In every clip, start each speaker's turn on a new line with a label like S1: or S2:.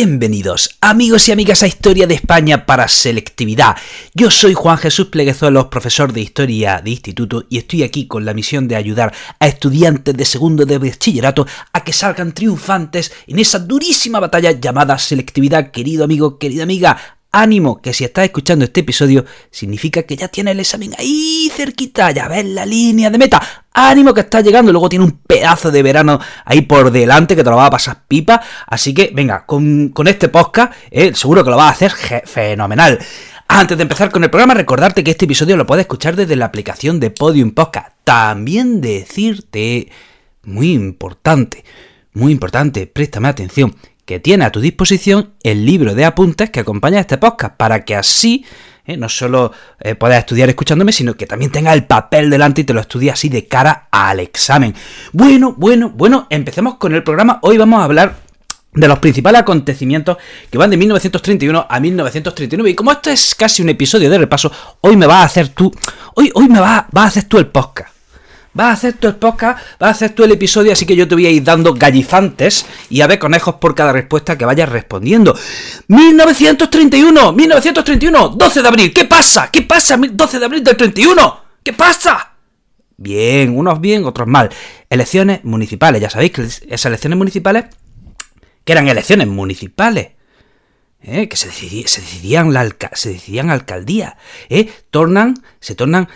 S1: Bienvenidos, amigos y amigas, a Historia de España para Selectividad. Yo soy Juan Jesús Pleguezuelos, profesor de Historia de Instituto, y estoy aquí con la misión de ayudar a estudiantes de segundo de bachillerato a que salgan triunfantes en esa durísima batalla llamada selectividad. Querido amigo, querida amiga, ánimo, que si estás escuchando este episodio, significa que ya tienes el examen ahí cerquita, ya ves la línea de meta. Ánimo que estás llegando, luego tiene un pedazo de verano ahí por delante que te lo va a pasar pipa. Así que venga, con, este podcast, eh, seguro que lo vas a hacer fenomenal. Antes de empezar con el programa, recordarte que este episodio lo puedes escuchar desde la aplicación de Podium Podcast. También decirte, muy importante, muy importante, préstame atención, que tiene a tu disposición el libro de apuntes que acompaña a este podcast, para que así eh, no solo eh, puedas estudiar escuchándome, sino que también tenga el papel delante y te lo estudies así de cara al examen. Bueno, bueno, bueno, empecemos con el programa. Hoy vamos a hablar de los principales acontecimientos que van de 1931 a 1939. Y como esto es casi un episodio de repaso, hoy me vas a hacer tú, hoy, hoy me vas, vas a hacer tú el podcast. Vas a hacer tu el podcast, vas a hacer tú el episodio, así que yo te voy a ir dando gallifantes y a ver conejos por cada respuesta que vayas respondiendo. 1931, 1931, 12 de abril, ¿qué pasa? ¿Qué pasa? 12 de abril del 31, ¿qué pasa? Bien, unos bien, otros mal. Elecciones municipales, ya sabéis que esas elecciones municipales, que eran elecciones municipales, ¿eh? que se, decidían, la se decidían alcaldías, ¿eh? tornan, se tornan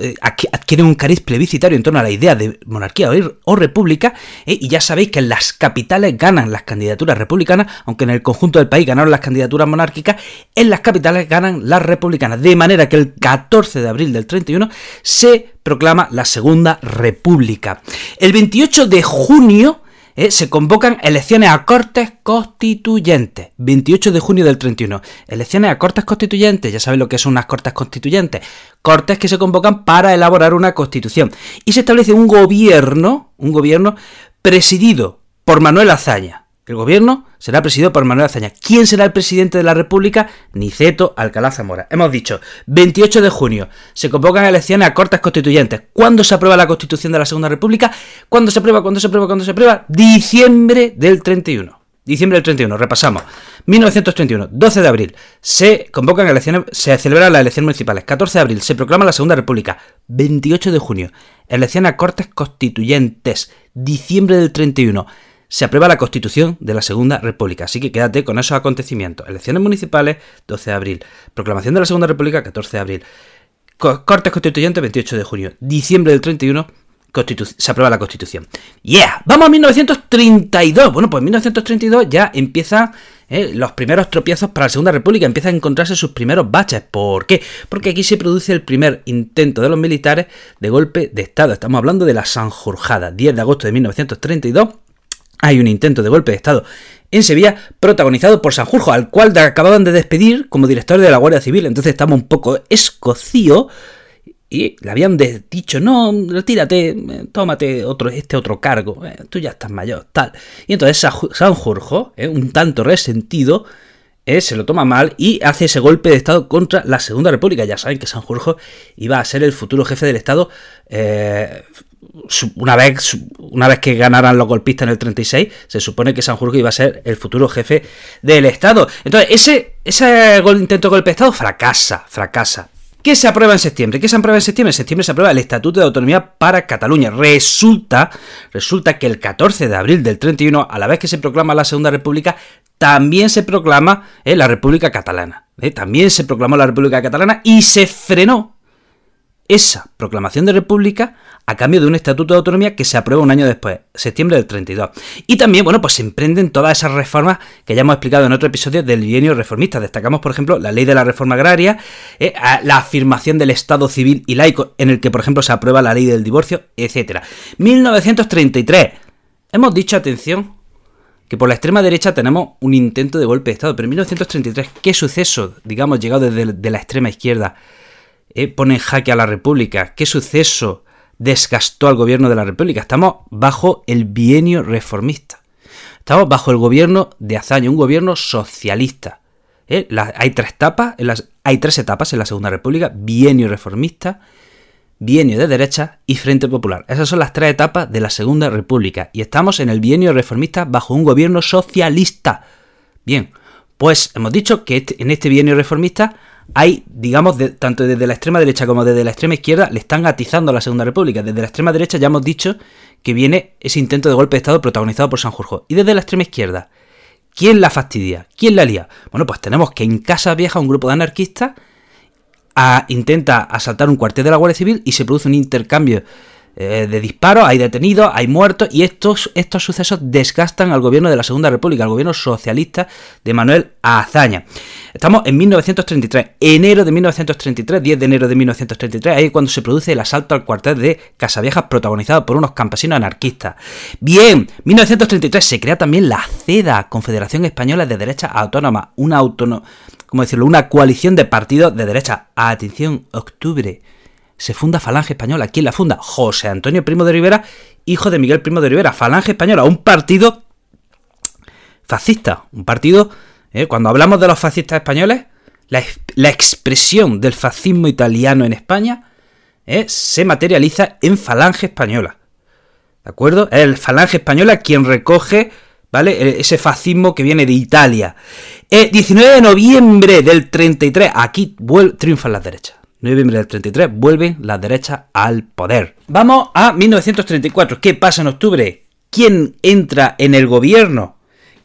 S1: eh, adquieren un cariz plebiscitario en torno a la idea de monarquía o, república, eh, y ya sabéis que en las capitales ganan las candidaturas republicanas, aunque en el conjunto del país ganaron las candidaturas monárquicas, en las capitales ganan las republicanas, de manera que el 14 de abril del 31 se proclama la Segunda República. El 28 de junio ¿eh? se convocan elecciones a Cortes Constituyentes. 28 de junio del 31. Elecciones a Cortes Constituyentes. Ya sabéis lo que son unas Cortes Constituyentes. Cortes que se convocan para elaborar una constitución. Y se establece un gobierno, un gobierno presidido por Manuel Azaña. El gobierno será presidido por Manuel Azaña. ¿Quién será el presidente de la República? Niceto Alcalá Zamora. Hemos dicho, 28 de junio se convocan elecciones a cortes constituyentes. ¿Cuándo se aprueba la Constitución de la Segunda República? ¿Cuándo se aprueba? ¿Cuándo se aprueba? ¿Cuándo se aprueba? Diciembre del 31. Diciembre del 31, repasamos. 1931, 12 de abril, se convocan elecciones, se celebran las elecciones municipales. 14 de abril, se proclama la Segunda República. 28 de junio, elecciones a cortes constituyentes. Diciembre del 31 se aprueba la Constitución de la Segunda República. Así que quédate con esos acontecimientos. Elecciones municipales, 12 de abril. Proclamación de la Segunda República, 14 de abril. Cortes Constituyentes, 28 de junio. Diciembre del 31, se aprueba la Constitución. ¡Yeah! Vamos a 1932. Bueno, pues en 1932 ya empiezan eh, los primeros tropiezos para la Segunda República. Empiezan a encontrarse sus primeros baches. ¿Por qué? Porque aquí se produce el primer intento de los militares de golpe de Estado. Estamos hablando de la Sanjurjada, 10 de agosto de 1932 hay un intento de golpe de Estado en Sevilla protagonizado por Sanjurjo, al cual acababan de despedir como director de la Guardia Civil. Entonces estaba un poco escocío y le habían dicho, no, retírate, tómate otro, este otro cargo, eh, tú ya estás mayor, tal. Y entonces Sanjurjo, eh, un tanto resentido, eh, se lo toma mal y hace ese golpe de Estado contra la Segunda República. Ya saben que Sanjurjo iba a ser el futuro jefe del Estado una vez, una vez que ganaran los golpistas en el 36, se supone que Sanjurjo iba a ser el futuro jefe del Estado. Entonces, ese, ese intento de golpe de Estado fracasa, fracasa. ¿Qué se aprueba en septiembre? ¿Qué se aprueba en septiembre? En septiembre se aprueba el Estatuto de Autonomía para Cataluña. Resulta, resulta que el 14 de abril del 31, a la vez que se proclama la Segunda República, también se proclama eh, la República Catalana. Eh, también se proclamó la República Catalana y se frenó esa proclamación de república a cambio de un estatuto de autonomía que se aprueba un año después, septiembre del 32. Y también, bueno, pues se emprenden todas esas reformas que ya hemos explicado en otro episodio del bienio reformista. Destacamos, por ejemplo, la ley de la reforma agraria, eh, la afirmación del Estado civil y laico, en el que, por ejemplo, se aprueba la ley del divorcio, etc. 1933. Hemos dicho, atención, que por la extrema derecha tenemos un intento de golpe de Estado, pero en 1933, ¿qué suceso, digamos, llegado desde la extrema izquierda? Eh, pone jaque a la República? ¿Qué suceso desgastó al gobierno de la República? Estamos bajo el bienio reformista. Estamos bajo el gobierno de Azaña, un gobierno socialista. ¿eh? hay tres etapas, en hay tres etapas en la Segunda República: bienio reformista, bienio de derecha y Frente Popular. Esas son las tres etapas de la Segunda República. Y estamos en el bienio reformista bajo un gobierno socialista. Bien, pues hemos dicho que este, en este bienio reformista hay, digamos, tanto desde la extrema derecha como desde la extrema izquierda, le están atizando a la Segunda República. Desde la extrema derecha ya hemos dicho que viene ese intento de golpe de Estado protagonizado por Sanjurjo. Y desde la extrema izquierda, ¿quién la fastidia? ¿Quién la lía? Bueno, pues tenemos que en Casa Vieja un grupo de anarquistas intenta asaltar un cuartel de la Guardia Civil y se produce un intercambio eh, de disparos, hay detenidos, hay muertos y estos, estos sucesos desgastan al gobierno de la Segunda República, al gobierno socialista de Manuel Azaña. Estamos en 1933, enero de 1933, 10 de enero de 1933, ahí es cuando se produce el asalto al cuartel de Casaviejas protagonizado por unos campesinos anarquistas. Bien, 1933 se crea también la CEDA, Confederación Española de Derecha Autónoma, una autónoma, ¿cómo decirlo? Una coalición de partidos de derecha. Atención, octubre se funda Falange Española. ¿Quién la funda? José Antonio Primo de Rivera, hijo de Miguel Primo de Rivera. Falange Española, un partido fascista, un partido, eh, cuando hablamos de los fascistas españoles, la, expresión del fascismo italiano en España eh, se materializa en Falange Española. ¿De acuerdo? Es el Falange Española quien recoge ¿vale? E, ese fascismo que viene de Italia. El 19 de noviembre del 33, aquí triunfan las derechas noviembre del 33, vuelven las derechas al poder. Vamos a 1934. ¿Qué pasa en octubre? ¿Quién entra en el gobierno?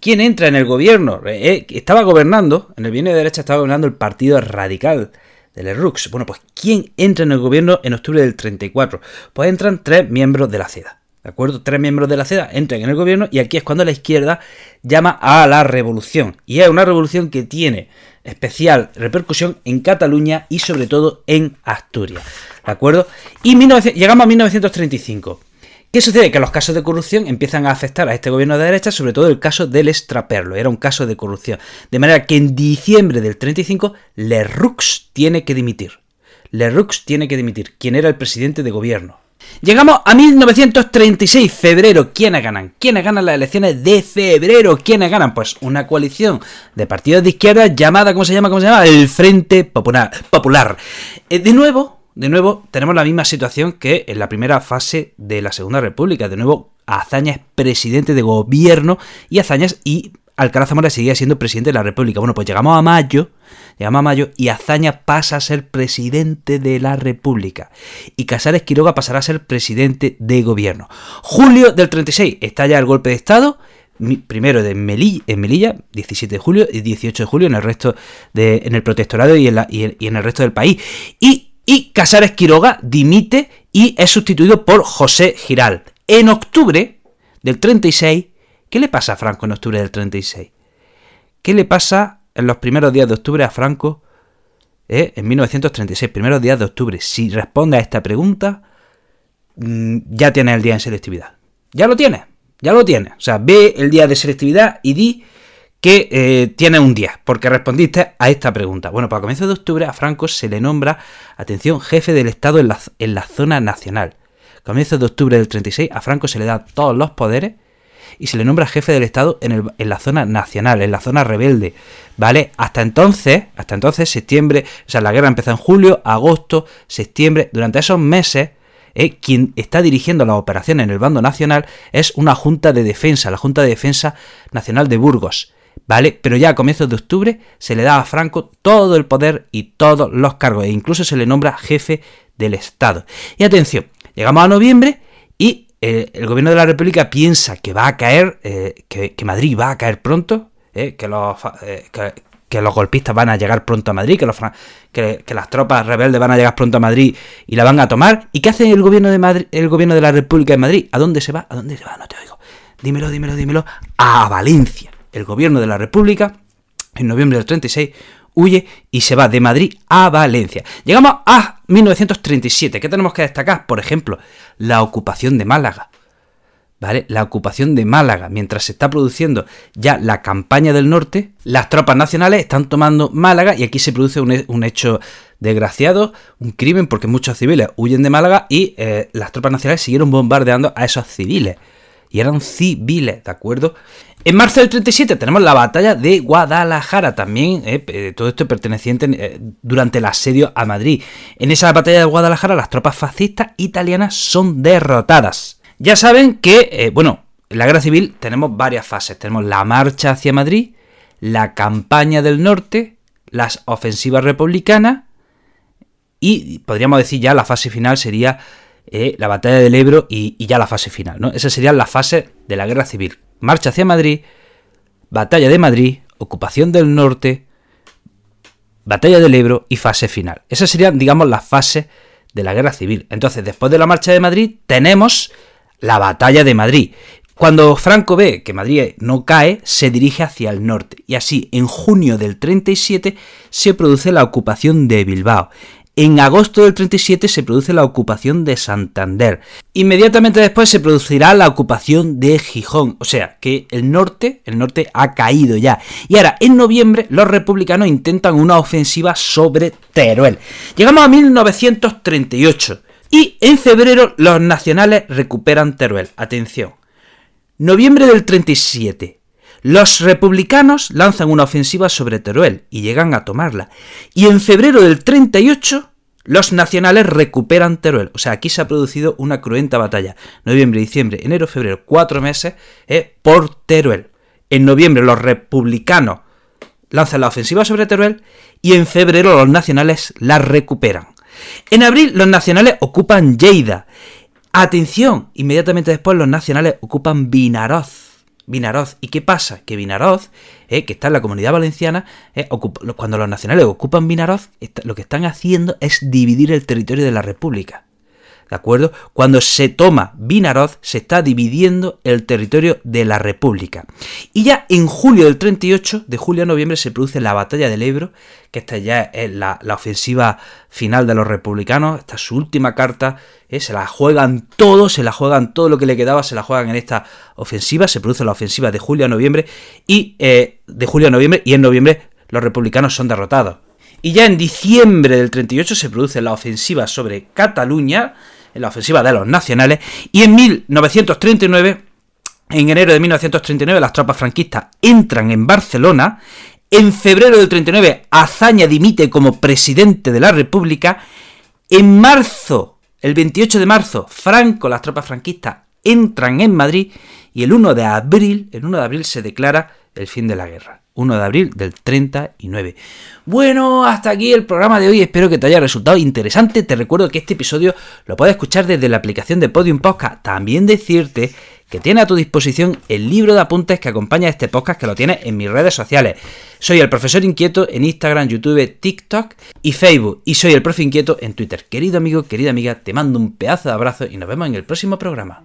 S1: ¿Quién entra en el gobierno? Eh, estaba gobernando, en el gobierno de derecha estaba gobernando el Partido Radical del Rux. Bueno, pues ¿quién entra en el gobierno en octubre del 34? Pues entran tres miembros de la CEDA. ¿De acuerdo? Tres miembros de la CEDA entran en el gobierno y aquí es cuando la izquierda llama a la revolución. Y es una revolución que tiene especial repercusión en Cataluña y sobre todo en Asturias. ¿De acuerdo? Y llegamos a 1935. ¿Qué sucede? Que los casos de corrupción empiezan a afectar a este gobierno de derecha, sobre todo el caso del extraperlo. Era un caso de corrupción. De manera que en diciembre del 35, Lerroux tiene que dimitir. Lerroux tiene que dimitir, quien era el presidente de gobierno. Llegamos a 1936, febrero. ¿Quiénes ganan? ¿Quiénes ganan las elecciones de febrero? ¿Quiénes ganan? Pues una coalición de partidos de izquierda llamada, ¿cómo se llama? ¿Cómo se llama? El Frente Popular. Eh, de nuevo, de nuevo, tenemos la misma situación que en la primera fase de la Segunda República. De nuevo, Azaña es presidente de gobierno y Azañas y Alcalá Zamora seguía siendo presidente de la República. Bueno, pues llegamos a mayo, llegamos a mayo y Azaña pasa a ser presidente de la República. Y Casares Quiroga pasará a ser presidente de gobierno. Julio del 36 está ya el golpe de Estado. Primero en Melilla, en Melilla, 17 de julio y 18 de julio en el resto de, en el protectorado y en, el resto del país. Y Casares Quiroga dimite y es sustituido por José Giral. En octubre del 36 ¿Qué le pasa a Franco en octubre del 36? ¿Qué le pasa en los primeros días de octubre a Franco eh, en 1936, primeros días de octubre? Si responde a esta pregunta, mm, ya tiene el día en selectividad. Ya lo tiene, ya lo tiene. O sea, ve el día de selectividad y di que eh, tiene un día, porque respondiste a esta pregunta. Bueno, para comienzo de octubre a Franco se le nombra, atención, jefe del Estado en la, en la zona nacional. Comienzo de octubre del 36 a Franco se le da todos los poderes y se le nombra jefe del Estado en, la zona nacional, en la zona rebelde, ¿vale? Hasta entonces, hasta entonces, septiembre, o sea, la guerra empezó en julio, agosto, septiembre, durante esos meses, eh, quien está dirigiendo la operación en el bando nacional es una Junta de Defensa, la Junta de Defensa Nacional de Burgos, ¿vale? Pero ya a comienzos de octubre se le da a Franco todo el poder y todos los cargos, e incluso se le nombra jefe del Estado. Y atención, llegamos a noviembre y eh, el gobierno de la República piensa que va a caer, eh, que, Madrid va a caer pronto, eh, que, los, golpistas van a llegar pronto a Madrid, que, las tropas rebeldes van a llegar pronto a Madrid y la van a tomar. ¿Y qué hace el gobierno de Madrid, el gobierno de la República de Madrid? ¿A dónde se va? ¿A dónde se va? No te oigo. Dímelo, dímelo, dímelo. A Valencia. El gobierno de la República, en noviembre del 36, huye y se va de Madrid a Valencia. Llegamos a 1937. ¿Qué tenemos que destacar? Por ejemplo, la ocupación de Málaga. ¿Vale? La ocupación de Málaga. Mientras se está produciendo ya la campaña del norte, las tropas nacionales están tomando Málaga y aquí se produce un, hecho desgraciado, un crimen porque muchos civiles huyen de Málaga y eh, las tropas nacionales siguieron bombardeando a esos civiles. Y eran civiles, ¿de acuerdo? En marzo del 37 tenemos la batalla de Guadalajara, también eh, todo esto perteneciente durante el asedio a Madrid. En esa batalla de Guadalajara las tropas fascistas italianas son derrotadas. Ya saben que, bueno, en la guerra civil tenemos varias fases. Tenemos la marcha hacia Madrid, la campaña del norte, las ofensivas republicanas y podríamos decir ya la fase final sería eh, la batalla del Ebro y, ya la fase final. ¿no? Esas serían las fases de la guerra civil. Marcha hacia Madrid, batalla de Madrid, ocupación del norte, batalla del Ebro y fase final. Esas serían, digamos, las fases de la guerra civil. Entonces, después de la marcha de Madrid, tenemos la batalla de Madrid. Cuando Franco ve que Madrid no cae, se dirige hacia el norte y así en junio del 37 se produce la ocupación de Bilbao. En agosto del 37 se produce la ocupación de Santander. Inmediatamente después se producirá la ocupación de Gijón. O sea que el norte, el norte ha caído ya. Y ahora, en noviembre, los republicanos intentan una ofensiva sobre Teruel. Llegamos a 1938. Y en febrero los nacionales recuperan Teruel. Atención. Noviembre del 37. Los republicanos lanzan una ofensiva sobre Teruel y llegan a tomarla. Y en febrero del 38, los nacionales recuperan Teruel. O sea, aquí se ha producido una cruenta batalla. Noviembre, diciembre, enero, febrero, cuatro meses eh, por Teruel. En noviembre los republicanos lanzan la ofensiva sobre Teruel y en febrero los nacionales la recuperan. En abril los nacionales ocupan Lleida Atención, inmediatamente después los nacionales ocupan Vinaroz. Vinaroz. ¿Y qué pasa? Que Vinaroz, eh, que está en la comunidad valenciana, eh, cuando los nacionales ocupan Vinaroz, lo que están haciendo es dividir el territorio de la República. ¿De acuerdo? Cuando se toma Vinaroz, se está dividiendo el territorio de la República. Y ya en julio del 38, de julio a noviembre, se produce la batalla del Ebro, que esta ya es la, ofensiva final de los republicanos, esta es su última carta, eh, se la juegan todo, se la juegan todo lo que le quedaba, se la juegan en esta ofensiva, se produce la ofensiva de julio a noviembre, y eh, de julio a noviembre, y en noviembre los republicanos son derrotados. Y ya en diciembre del 38 se produce la ofensiva sobre Cataluña, en la ofensiva de los nacionales, y en 1939, en enero de 1939, las tropas franquistas entran en Barcelona, en febrero del 39, Azaña dimite como presidente de la República, en marzo, el 28 de marzo, Franco, las tropas franquistas entran en Madrid, y el 1 de abril, el 1 de abril se declara el fin de la guerra. 1 de abril del 39. Bueno, hasta aquí el programa de hoy. Espero que te haya resultado interesante. Te recuerdo que este episodio lo puedes escuchar desde la aplicación de Podium Podcast. También decirte que tiene a tu disposición el libro de apuntes que acompaña a este podcast que lo tienes en mis redes sociales. Soy el profesor inquieto en Instagram, YouTube, TikTok y Facebook. Y soy el profe inquieto en Twitter. Querido amigo, querida amiga, te mando un pedazo de abrazo y nos vemos en el próximo programa.